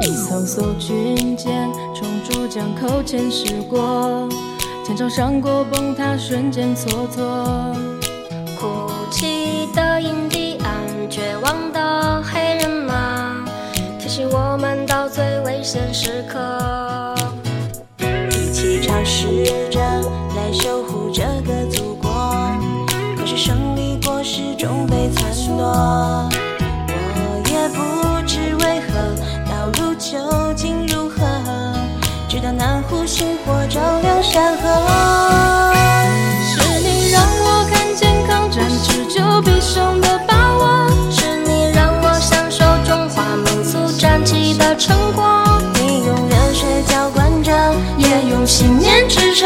一艘艘军舰冲出江口前驶过，前朝上过崩塌瞬间，蹉跎哭泣的印第安，绝望的黑人马，提醒我们到最危险时刻。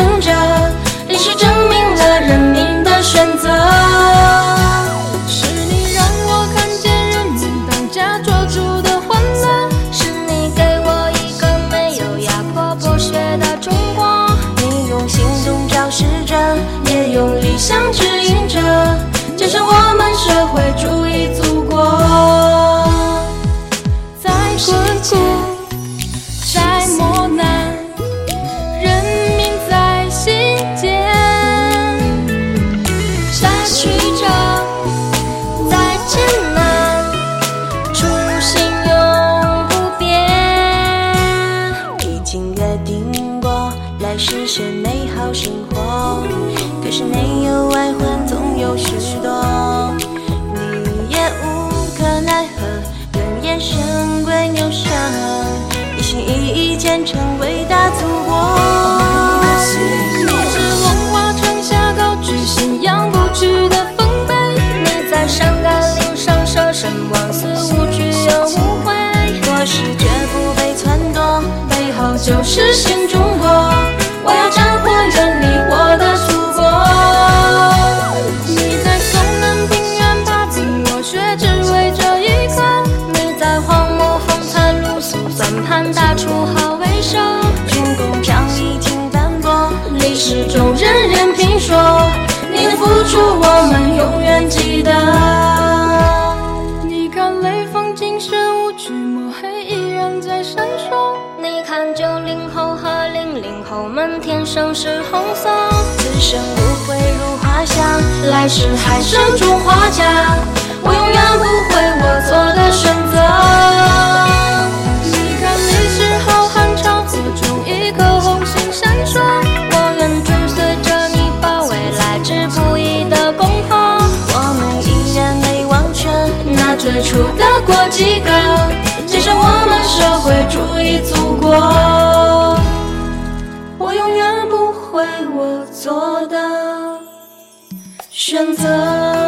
and just 美好生活，可是没有外患总有许多，你也无可奈何，愿眼神归牛上，一心一意建成伟大祖国。你是文化城下高举信仰不屈的丰碑，你在山岗岭上舍身忘死，听说，你的付出我们永远记得。你看雷锋精神无惧抹黑，依然在闪烁。你看九零后和零零后们天生是红色，此生无悔入花香。来世还生中华家，我永远不会出的国际歌，建设我们社会主义祖国。我永远不会我做的选择。